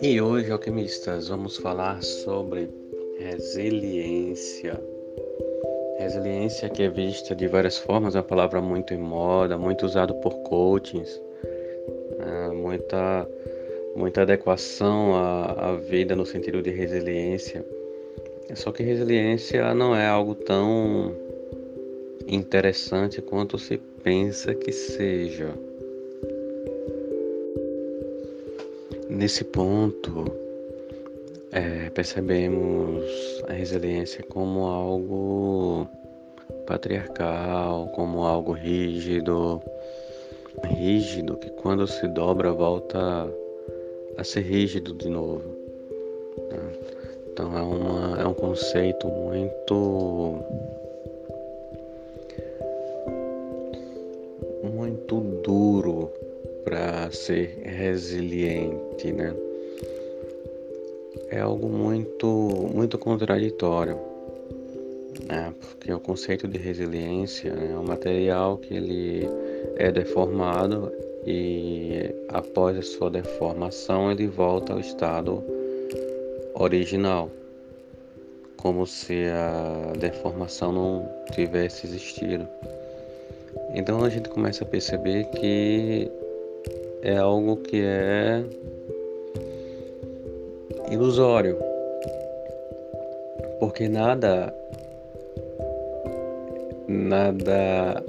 E hoje, alquimistas, vamos falar sobre resiliência. Resiliência que é vista de várias formas, é uma palavra muito em moda, muito usada por coachings, é, muita, muita adequação à, à vida no sentido de resiliência. Só que resiliência não é algo tão interessante quanto se pensa que seja. Nesse ponto, é, percebemos a resiliência como algo patriarcal, como algo rígido, rígido que quando se dobra volta a ser rígido de novo. Né? Então é, uma, é um conceito muito muito duro ser resiliente, né? É algo muito, muito contraditório, né? Porque o conceito de resiliência é um material que ele é deformado e após a sua deformação ele volta ao estado original, como se a deformação não tivesse existido. Então a gente começa a perceber que é algo que é ilusório, porque nada nada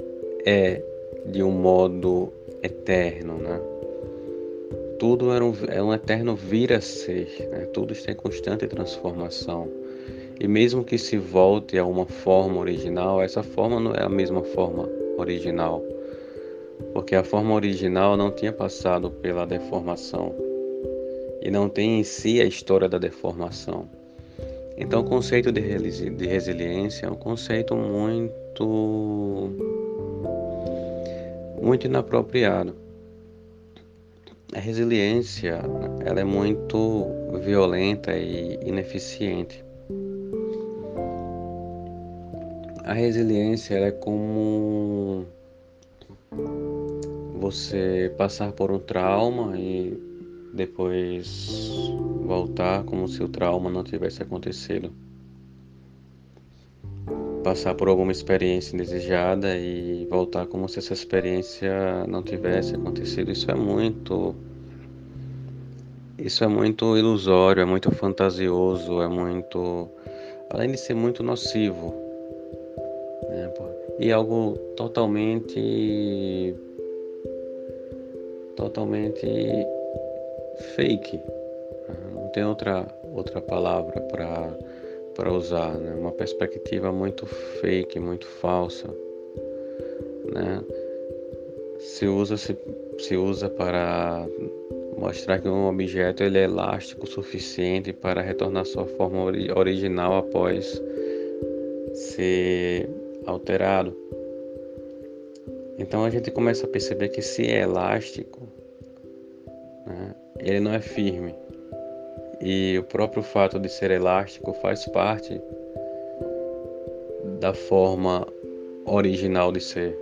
é de um modo eterno, né? Tudo é um, é um eterno vir a ser, né? tudo está em constante transformação. E mesmo que se volte a uma forma original, essa forma não é a mesma forma original porque a forma original não tinha passado pela deformação e não tem em si a história da deformação. Então, o conceito de, de resiliência é um conceito muito, muito inapropriado. A resiliência ela é muito violenta e ineficiente. A resiliência é como você passar por um trauma e depois voltar como se o trauma não tivesse acontecido. Passar por alguma experiência indesejada e voltar como se essa experiência não tivesse acontecido. Isso é muito. Isso é muito ilusório, é muito fantasioso, é muito. Além de ser muito nocivo. Né? E algo totalmente totalmente fake. Não tem outra, outra palavra para usar, né? Uma perspectiva muito fake, muito falsa, né? Se usa, se, se usa para mostrar que um objeto ele é elástico o suficiente para retornar sua forma original após ser alterado. Então a gente começa a perceber que se é elástico, né, ele não é firme. E o próprio fato de ser elástico faz parte da forma original de ser.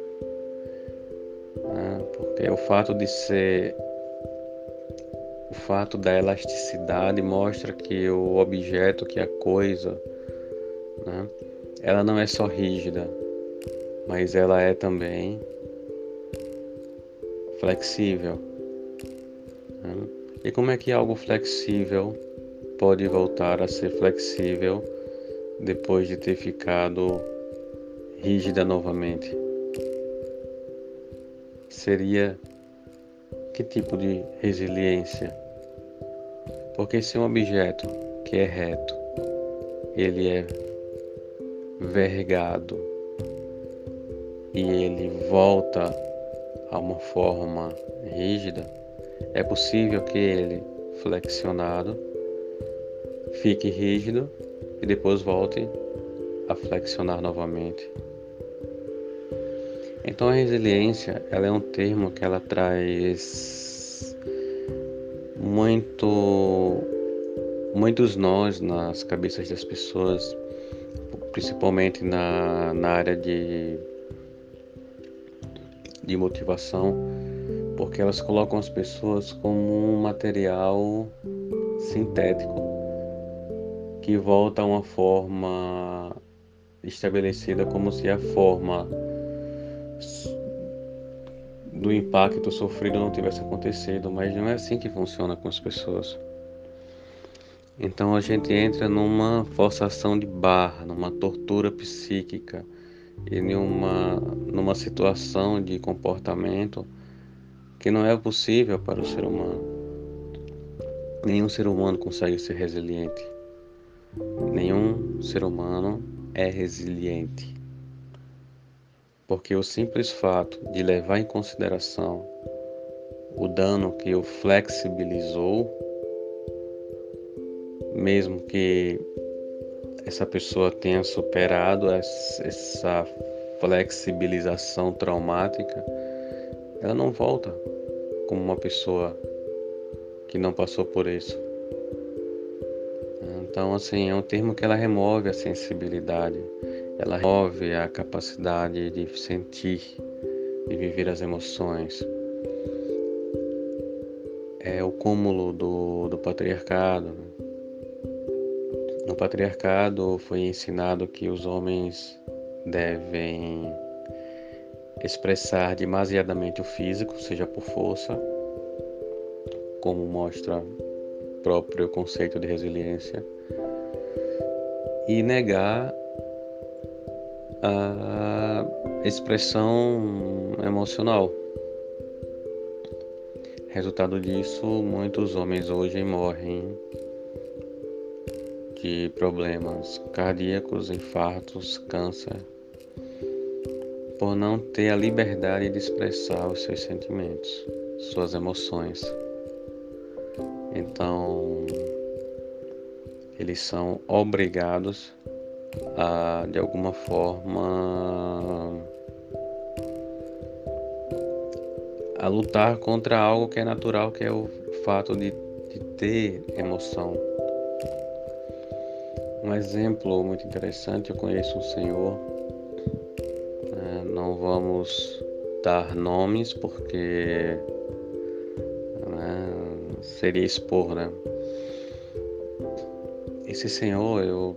Né? Porque o fato de ser. O fato da elasticidade mostra que o objeto, que a coisa, né? ela não é só rígida, mas ela é também flexível. Né? E como é que algo flexível pode voltar a ser flexível depois de ter ficado rígida novamente? Seria que tipo de resiliência? Porque se um objeto que é reto, ele é vergado e ele volta a uma forma rígida, é possível que ele, flexionado, fique rígido e depois volte a flexionar novamente. Então a resiliência, ela é um termo que ela traz muito muitos nós nas cabeças das pessoas, principalmente na, na área de, de motivação, porque elas colocam as pessoas como um material sintético que volta a uma forma estabelecida como se a forma do impacto sofrido não tivesse acontecido, mas não é assim que funciona com as pessoas. Então a gente entra numa forçação de barra, numa tortura psíquica e numa, numa situação de comportamento que não é possível para o ser humano. Nenhum ser humano consegue ser resiliente. Nenhum ser humano é resiliente. Porque o simples fato de levar em consideração o dano que o flexibilizou mesmo que essa pessoa tenha superado essa flexibilização traumática, ela não volta como uma pessoa que não passou por isso. Então, assim, é um termo que ela remove a sensibilidade, ela remove a capacidade de sentir, de viver as emoções. É o cúmulo do, do patriarcado, né? No patriarcado foi ensinado que os homens devem expressar demasiadamente o físico, seja por força, como mostra o próprio conceito de resiliência, e negar a expressão emocional. Resultado disso, muitos homens hoje morrem de problemas cardíacos, infartos, câncer, por não ter a liberdade de expressar os seus sentimentos, suas emoções. Então, eles são obrigados a, de alguma forma, a lutar contra algo que é natural, que é o fato de, de ter emoção. Um exemplo muito interessante, eu conheço um senhor, é, não vamos dar nomes porque né, seria expor, né? Esse senhor eu,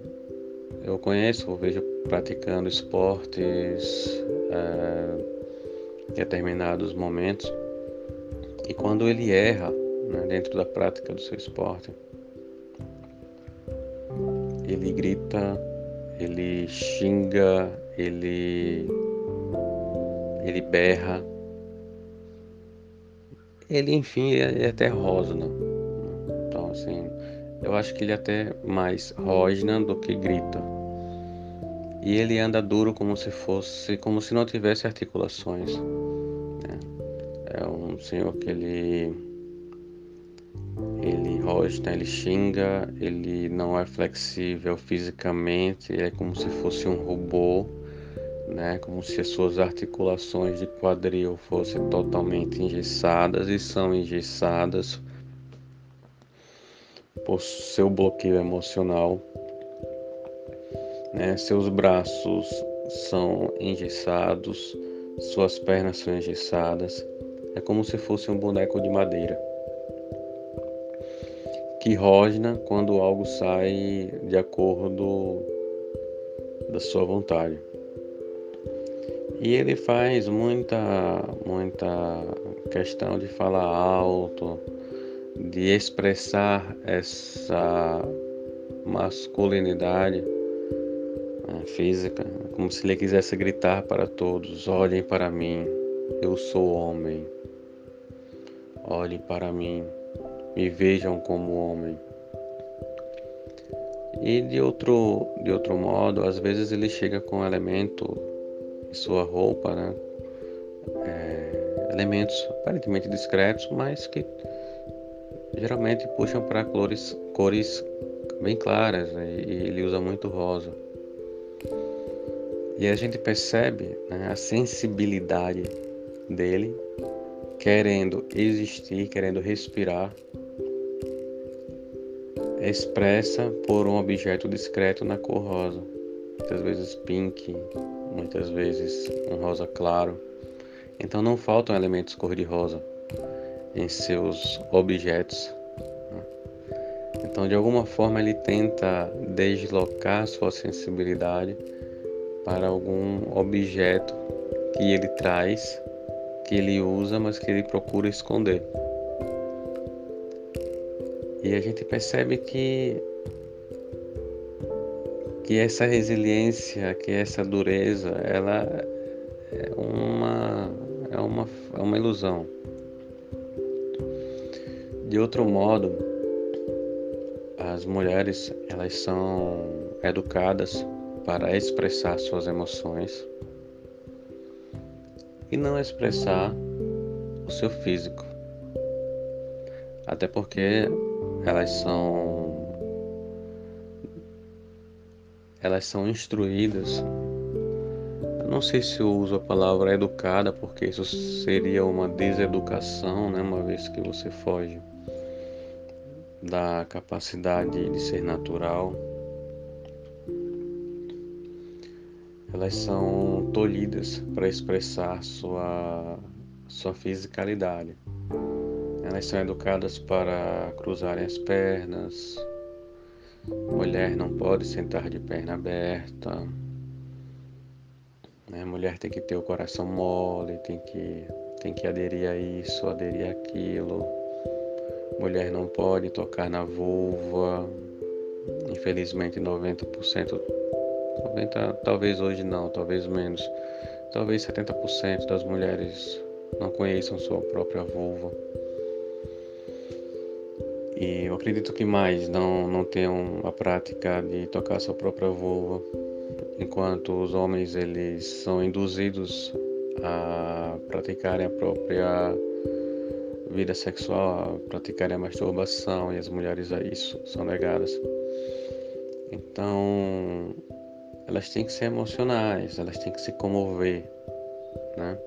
eu conheço, eu vejo praticando esportes é, determinados momentos e quando ele erra né, dentro da prática do seu esporte, ele grita, ele xinga, ele ele berra. Ele, enfim, é, é até rosna. Então, assim, eu acho que ele é até mais rosna do que grita. E ele anda duro como se fosse, como se não tivesse articulações. Né? É um senhor que ele ele rosna, ele xinga, ele não é flexível fisicamente, é como se fosse um robô, né? Como se as suas articulações de quadril fossem totalmente engessadas e são engessadas por seu bloqueio emocional, né? Seus braços são engessados, suas pernas são engessadas, é como se fosse um boneco de madeira que rosna quando algo sai de acordo da sua vontade. E ele faz muita, muita questão de falar alto, de expressar essa masculinidade né, física, como se ele quisesse gritar para todos: olhem para mim, eu sou homem, olhem para mim, me vejam como homem. E de outro, de outro modo, às vezes ele chega com elemento em sua roupa, né? É, elementos aparentemente discretos, mas que geralmente puxam para cores, cores bem claras né? e ele usa muito rosa. E a gente percebe né, a sensibilidade dele querendo existir, querendo respirar, expressa por um objeto discreto na cor rosa. Muitas vezes pink, muitas vezes um rosa claro. Então não faltam elementos cor-de-rosa em seus objetos. Né? Então, de alguma forma, ele tenta deslocar sua sensibilidade para algum objeto que ele traz que ele usa, mas que ele procura esconder. E a gente percebe que que essa resiliência, que essa dureza, ela é uma é uma é uma ilusão. De outro modo, as mulheres elas são educadas para expressar suas emoções e não expressar o seu físico. Até porque elas são elas são instruídas. Eu não sei se eu uso a palavra educada porque isso seria uma deseducação, né, uma vez que você foge da capacidade de ser natural elas são tolhidas para expressar sua, sua fisicalidade. Elas são educadas para cruzarem as pernas. Mulher não pode sentar de perna aberta. Né? Mulher tem que ter o coração mole, tem que, tem que aderir a isso, aderir àquilo. Mulher não pode tocar na vulva. Infelizmente, 90% 90, talvez hoje não, talvez menos. Talvez 70% das mulheres não conheçam sua própria vulva. E eu acredito que mais não, não tenham a prática de tocar sua própria vulva, enquanto os homens eles são induzidos a praticarem a própria vida sexual, a praticarem a masturbação e as mulheres a isso são negadas. Então, elas têm que ser emocionais, elas têm que se comover, né?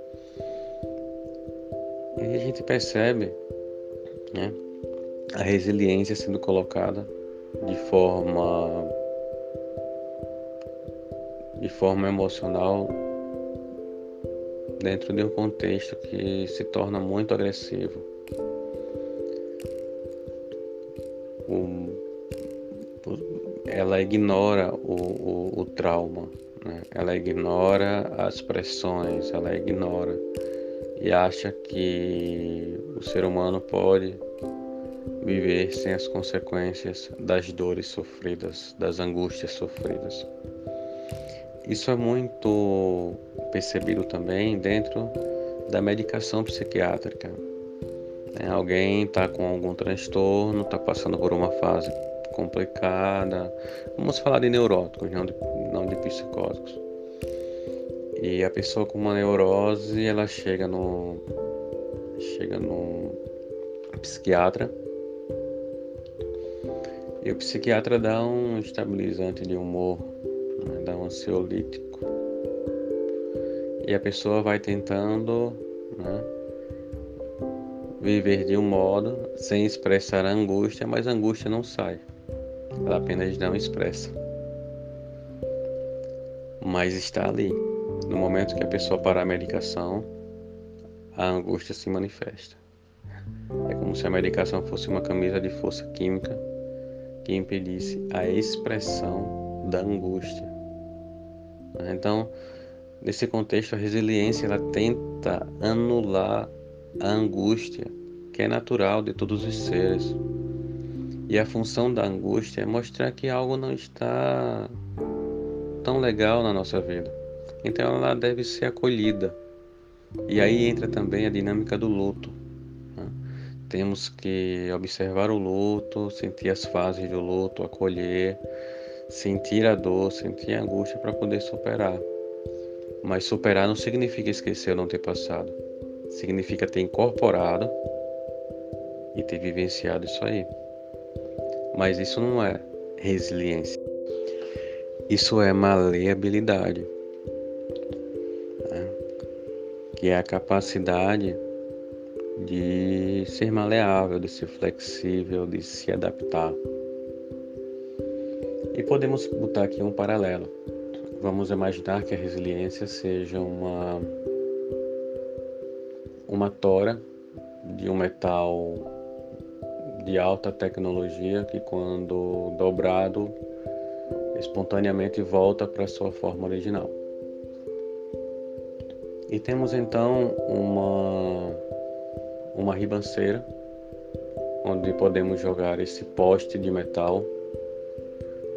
E a gente percebe, né, a resiliência sendo colocada de forma de forma emocional dentro de um contexto que se torna muito agressivo. O ela ignora o, o, o trauma, né? ela ignora as pressões, ela ignora e acha que o ser humano pode viver sem as consequências das dores sofridas, das angústias sofridas. Isso é muito percebido também dentro da medicação psiquiátrica. Né? Alguém está com algum transtorno, está passando por uma fase complicada. Vamos falar de neuróticos, não de, não de psicóticos. E a pessoa com uma neurose, ela chega no chega no psiquiatra. E o psiquiatra dá um estabilizante de humor, né, dá um ansiolítico. E a pessoa vai tentando né, viver de um modo sem expressar a angústia, mas a angústia não sai ela apenas não expressa. Mas está ali. No momento que a pessoa parar a medicação, a angústia se manifesta. É como se a medicação fosse uma camisa de força química que impedisse a expressão da angústia. Então, nesse contexto, a resiliência ela tenta anular a angústia que é natural de todos os seres. E a função da angústia é mostrar que algo não está tão legal na nossa vida. Então ela deve ser acolhida. E aí entra também a dinâmica do luto. Temos que observar o luto, sentir as fases do luto, acolher, sentir a dor, sentir a angústia para poder superar. Mas superar não significa esquecer ou não ter passado. Significa ter incorporado e ter vivenciado isso aí. Mas isso não é resiliência. Isso é maleabilidade, né? que é a capacidade de ser maleável, de ser flexível, de se adaptar. E podemos botar aqui um paralelo. Vamos imaginar que a resiliência seja uma uma tora de um metal de alta tecnologia que quando dobrado espontaneamente volta para sua forma original. E temos então uma, uma ribanceira onde podemos jogar esse poste de metal,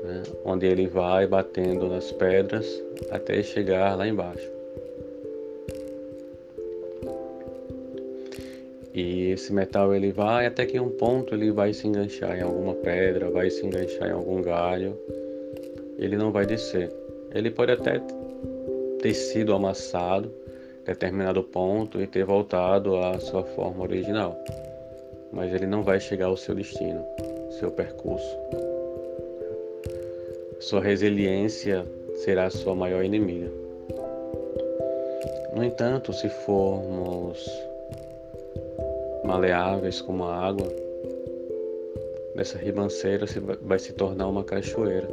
né, onde ele vai batendo nas pedras até chegar lá embaixo. E esse metal ele vai até que em um ponto ele vai se enganchar em alguma pedra, vai se enganchar em algum galho ele não vai descer. Ele pode até ter sido amassado determinado ponto e ter voltado à sua forma original, mas ele não vai chegar ao seu destino, seu percurso. Sua resiliência será a sua maior inimiga. No entanto, se formos maleáveis como a água, dessa ribanceira vai se tornar uma cachoeira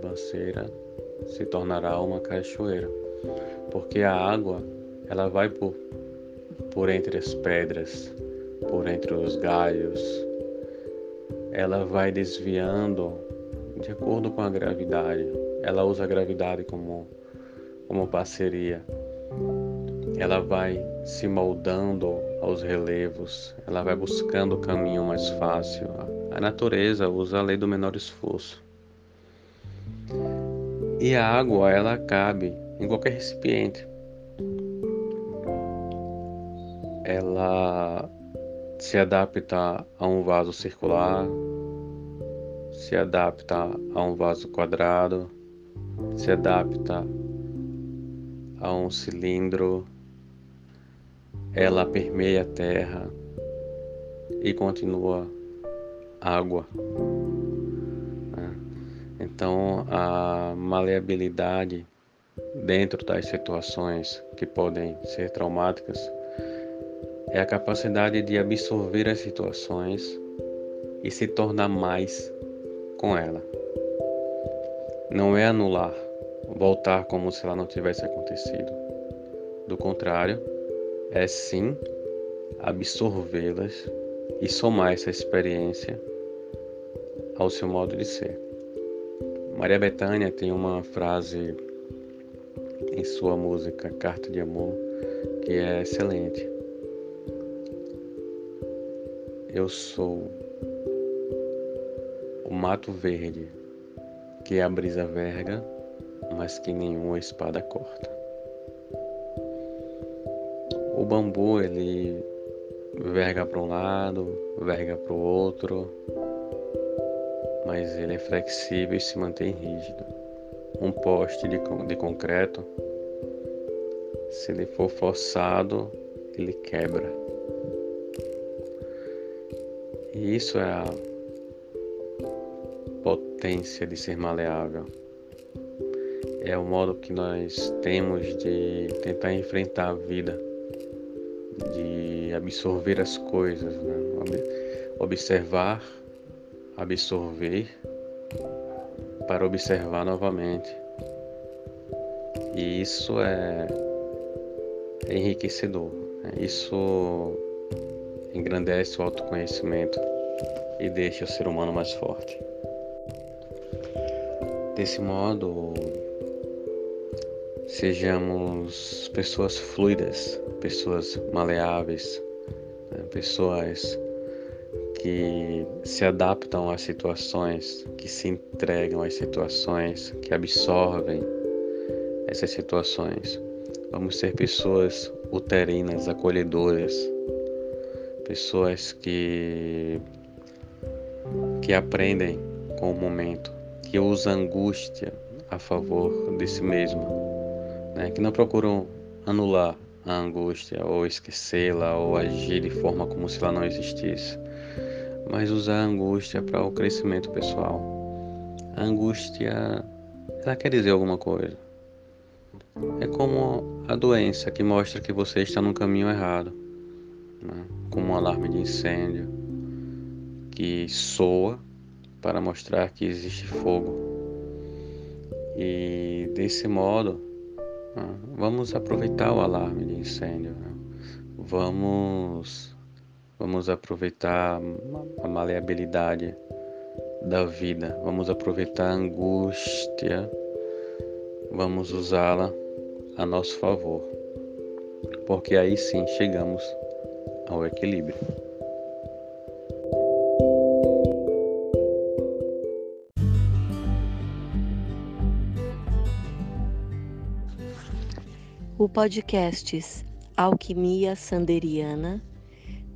ribanceira se tornará uma cachoeira, porque a água ela vai por, por entre as pedras, por entre os galhos, ela vai desviando de acordo com a gravidade. Ela usa a gravidade como, como parceria. Ela vai se moldando aos relevos, ela vai buscando o caminho mais fácil. A natureza usa a lei do menor esforço. E a água, ela cabe em qualquer recipiente. Ela se adapta a um vaso circular, se adapta a um vaso quadrado, se adapta a um cilindro, ela permeia a terra e continua água. Então, a maleabilidade dentro das situações que podem ser traumáticas é a capacidade de absorver as situações e se tornar mais com ela. Não é anular, voltar como se ela não tivesse acontecido. Do contrário, é sim absorvê-las e somar essa experiência ao seu modo de ser. Maria Bethânia tem uma frase em sua música Carta de Amor que é excelente. Eu sou o mato verde que a brisa verga, mas que nenhuma espada corta. O bambu ele verga para um lado, verga para o outro, mas ele é flexível e se mantém rígido. Um poste de, de concreto, se ele for forçado, ele quebra. E isso é a potência de ser maleável. É o modo que nós temos de tentar enfrentar a vida, de absorver as coisas, né? observar absorver para observar novamente. E isso é, enriquecedor. Né? Isso engrandece o autoconhecimento e deixa o ser humano mais forte. Desse modo, sejamos pessoas fluidas, pessoas maleáveis, né? pessoas que se adaptam às situações, que se entregam às situações, que absorvem essas situações. Vamos ser pessoas uterinas, acolhedoras, pessoas que que aprendem com o momento, que usam angústia a favor de si mesmo, né, que não procuram anular a angústia ou esquecê-la ou agir de forma como se ela não existisse, mas usar a angústia para o crescimento pessoal. A angústia, ela quer dizer alguma coisa. É como a doença que mostra que você está no caminho errado, né? como um alarme de incêndio que soa para mostrar que existe fogo. E desse modo, né? vamos aproveitar o alarme de incêndio. Né? Vamos, vamos aproveitar a maleabilidade da vida. Vamos aproveitar a angústia. Vamos usá-la a nosso favor. Porque aí sim chegamos ao equilíbrio. O podcast Alquimia Sanderiana